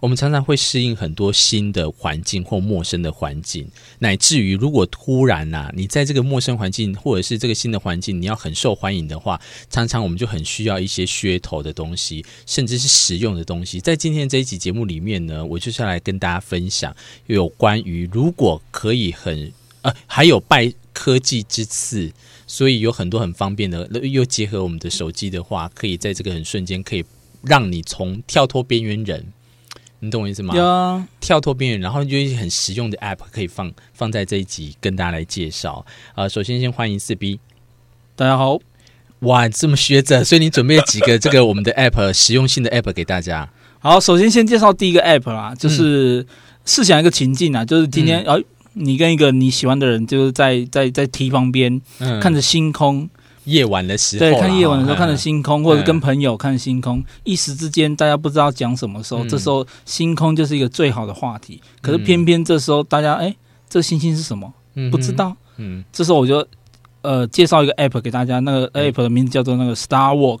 我们常常会适应很多新的环境或陌生的环境，乃至于如果突然呐、啊，你在这个陌生环境或者是这个新的环境，你要很受欢迎的话，常常我们就很需要一些噱头的东西，甚至是实用的东西。在今天这一集节目里面呢，我就是要来跟大家分享有关于如果可以很呃，还有拜科技之赐，所以有很多很方便的，又结合我们的手机的话，可以在这个很瞬间可以让你从跳脱边缘人。你懂我意思吗？有啊，跳脱边缘，然后就一些很实用的 App 可以放放在这一集跟大家来介绍。呃，首先先欢迎四 B，大家好。哇，这么学者，所以你准备了几个这个我们的 App 实用性的 App 给大家。好，首先先介绍第一个 App 啦，就是试想一个情境啊，就是今天啊、你跟一个你喜欢的人，就是在在在堤旁边、嗯、看着星空。夜晚的时候，对，看夜晚的时候，看着星空，或者跟朋友看星空，一时之间大家不知道讲什么时候，这时候星空就是一个最好的话题。可是偏偏这时候大家，哎，这星星是什么？不知道。嗯，这时候我就呃介绍一个 app 给大家，那个 app 的名字叫做那个 Star Walk。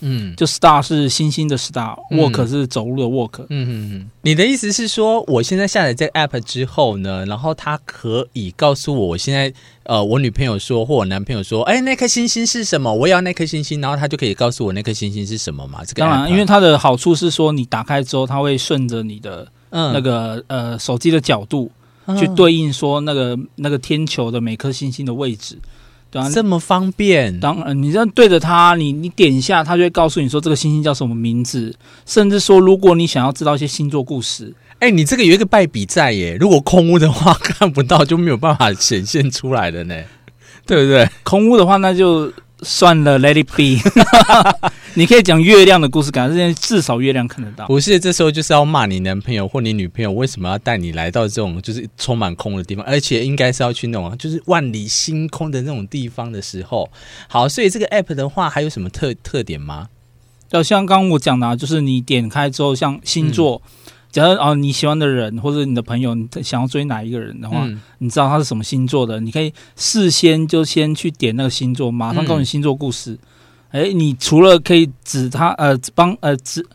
嗯，就 Star 是星星的 Star，Walk、嗯、是走路的 Walk。嗯嗯嗯，你的意思是说，我现在下载这个 App 之后呢，然后它可以告诉我，我现在呃，我女朋友说或我男朋友说，哎，那颗星星是什么？我要那颗星星，然后它就可以告诉我那颗星星是什么嘛？这个当然，因为它的好处是说，你打开之后，它会顺着你的那个、嗯、呃手机的角度去对应说那个那个天球的每颗星星的位置。这么方便，当然，你这样对着它，你你点一下，它就会告诉你说这个星星叫什么名字，甚至说，如果你想要知道一些星座故事，哎，你这个有一个败笔在耶，如果空屋的话 看不到，就没有办法显现出来的呢，对不对？空屋的话，那就。算了，Let it be。你可以讲月亮的故事，感觉这件至少月亮看得到。不是，这时候就是要骂你男朋友或你女朋友，为什么要带你来到这种就是充满空的地方？而且应该是要去那种就是万里星空的那种地方的时候。好，所以这个 app 的话，还有什么特特点吗？就像刚刚我讲的，啊，就是你点开之后，像星座。嗯假如哦，你喜欢的人或者你的朋友，你想要追哪一个人的话，嗯、你知道他是什么星座的，你可以事先就先去点那个星座，马上告诉你星座故事。哎、嗯，你除了可以指他呃帮呃指。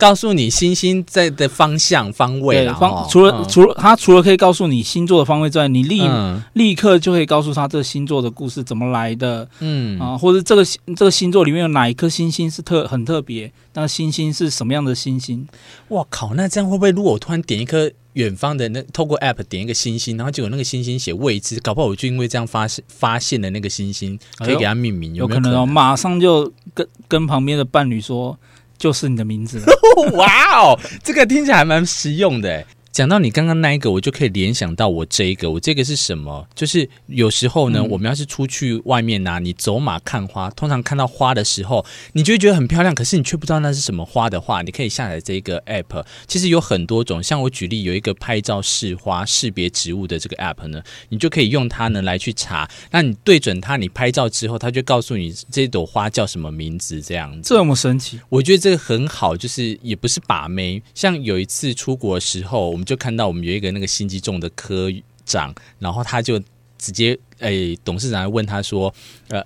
告诉你星星在的方向方位啦，方除了、嗯、除了他除了可以告诉你星座的方位之外，你立、嗯、立刻就可以告诉他这个星座的故事怎么来的，嗯啊，或者这个这个星座里面有哪一颗星星是特很特别，那星星是什么样的星星？哇靠！那这样会不会如果我突然点一颗远方的那透过 App 点一个星星，然后结果那个星星写未知，搞不好我就因为这样发现发现了那个星星，可以给它命名，有有可能？有可能哦，马上就跟跟旁边的伴侣说。就是你的名字，哇哦，这个听起来还蛮实用的。讲到你刚刚那一个，我就可以联想到我这一个。我这个是什么？就是有时候呢，嗯、我们要是出去外面呐、啊，你走马看花，通常看到花的时候，你就会觉得很漂亮，可是你却不知道那是什么花的话，你可以下载这个 app。其实有很多种，像我举例有一个拍照试花、识别植物的这个 app 呢，你就可以用它呢来去查。那你对准它，你拍照之后，它就告诉你这朵花叫什么名字，这样子。这么神奇？我觉得这个很好，就是也不是把妹。像有一次出国的时候。我们就看到我们有一个那个心机重的科长，然后他就直接诶，董事长问他说：“呃，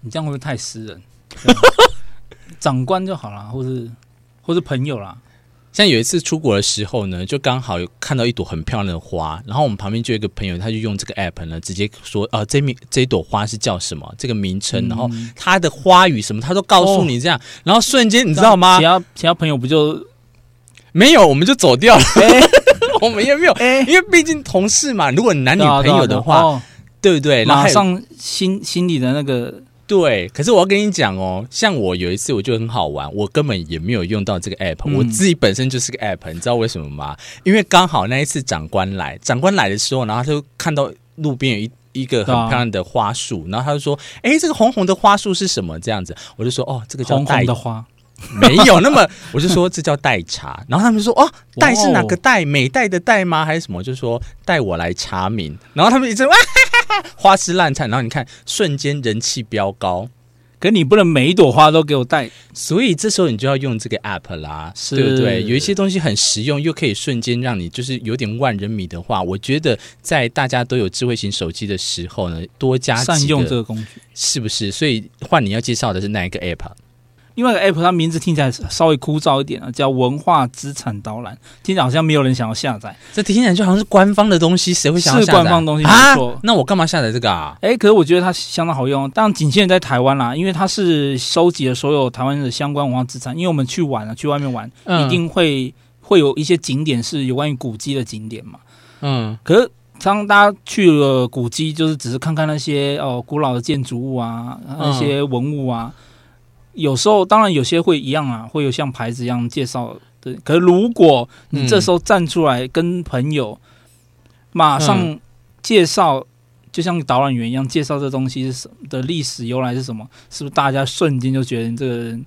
你这样会不会太私人？长官就好了，或是或是朋友啦。”像有一次出国的时候呢，就刚好有看到一朵很漂亮的花，然后我们旁边就有一个朋友，他就用这个 app 呢，直接说：“啊、呃，这名这一朵花是叫什么？这个名称，然后它的花语什么，他都告诉你这样。哦”然后瞬间，你知道吗？其他其他朋友不就没有，我们就走掉了。欸 我们也没有，欸、因为毕竟同事嘛。如果男女朋友的话，对，不对？马上心心里的那个对。可是我要跟你讲哦，像我有一次，我就很好玩，我根本也没有用到这个 app，、嗯、我自己本身就是个 app，你知道为什么吗？因为刚好那一次长官来，长官来的时候，然后他就看到路边有一一个很漂亮的花束，啊、然后他就说：“哎，这个红红的花束是什么？”这样子，我就说：“哦，这个叫红红的花。” 没有那么，我就说这叫代茶，然后他们就说哦，代是哪个代？美代的代吗？还是什么？就说带我来查明，然后他们一直哇哈哈哈，花枝乱颤，然后你看瞬间人气飙高，可你不能每一朵花都给我带，所以这时候你就要用这个 app 啦，是对不对？有一些东西很实用，又可以瞬间让你就是有点万人迷的话，我觉得在大家都有智慧型手机的时候呢，多加善用这个工具，是不是？所以换你要介绍的是哪一个 app？另外一个 app，它名字听起来稍微枯燥一点啊，叫文化资产导览，听起来好像没有人想要下载。这听起来就好像是官方的东西，谁会想要下载？是官方东西，啊、没错。那我干嘛下载这个啊？哎，可是我觉得它相当好用，当然仅限在台湾啦，因为它是收集了所有台湾的相关文化资产。因为我们去玩啊，去外面玩，嗯、一定会会有一些景点是有关于古迹的景点嘛。嗯。可是当大家去了古迹，就是只是看看那些哦古老的建筑物啊，那些文物啊。嗯有时候当然有些会一样啊，会有像牌子一样介绍的。可是如果你这时候站出来跟朋友马上介绍，嗯、就像导览员一样介绍这东西是什么的历史由来是什么，是不是大家瞬间就觉得你这个人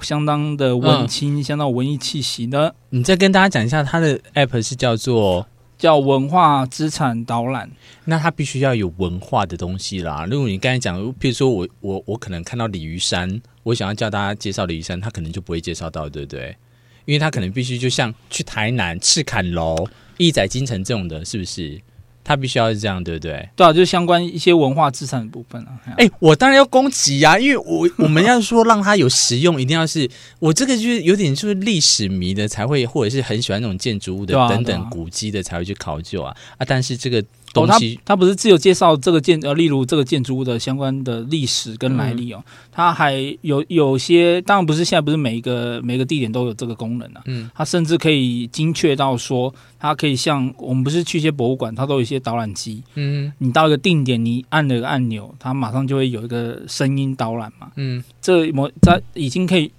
相当的文青，嗯、相当文艺气息呢？你再跟大家讲一下，它的 app 是叫做。叫文化资产导览，那他必须要有文化的东西啦。如果你刚才讲，比如说我我我可能看到鲤鱼山，我想要叫大家介绍鲤鱼山，他可能就不会介绍到，对不对？因为他可能必须就像去台南赤坎楼、义载金城这种的，是不是？他必须要是这样，对不对？对啊，就是相关一些文化资产的部分啊。哎、欸，我当然要攻击呀，因为我我们要说让它有实用，一定要是我这个就是有点就是历史迷的才会，或者是很喜欢那种建筑物的等等古迹的才会去考究啊啊！但是这个。东西、哦、他他不是只有介绍这个建呃，例如这个建筑物的相关的历史跟来历哦，他、嗯、还有有些当然不是现在不是每一个每一个地点都有这个功能啊，嗯，他甚至可以精确到说，它可以像我们不是去一些博物馆，它都有一些导览机，嗯，你到一个定点，你按了一个按钮，它马上就会有一个声音导览嘛，嗯，这某它已经可以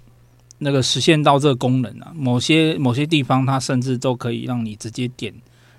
那个实现到这个功能了，某些某些地方它甚至都可以让你直接点。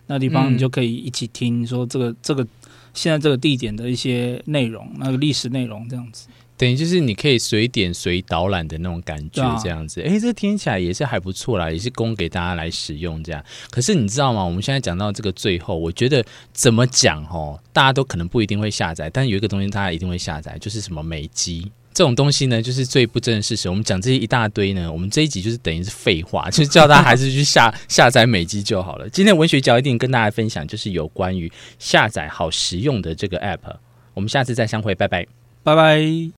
那地方你就可以一起听说这个、嗯、这个现在这个地点的一些内容，那个历史内容这样子，等于就是你可以随点随导览的那种感觉，这样子。哎、啊，这听起来也是还不错啦，也是供给大家来使用这样。可是你知道吗？我们现在讲到这个最后，我觉得怎么讲哦，大家都可能不一定会下载，但有一个东西大家一定会下载，就是什么美肌。这种东西呢，就是最不争的事实。我们讲这些一大堆呢，我们这一集就是等于是废话，就是叫大家还是去下 下载美肌就好了。今天文学角一定跟大家分享，就是有关于下载好实用的这个 app。我们下次再相会，拜拜，拜拜。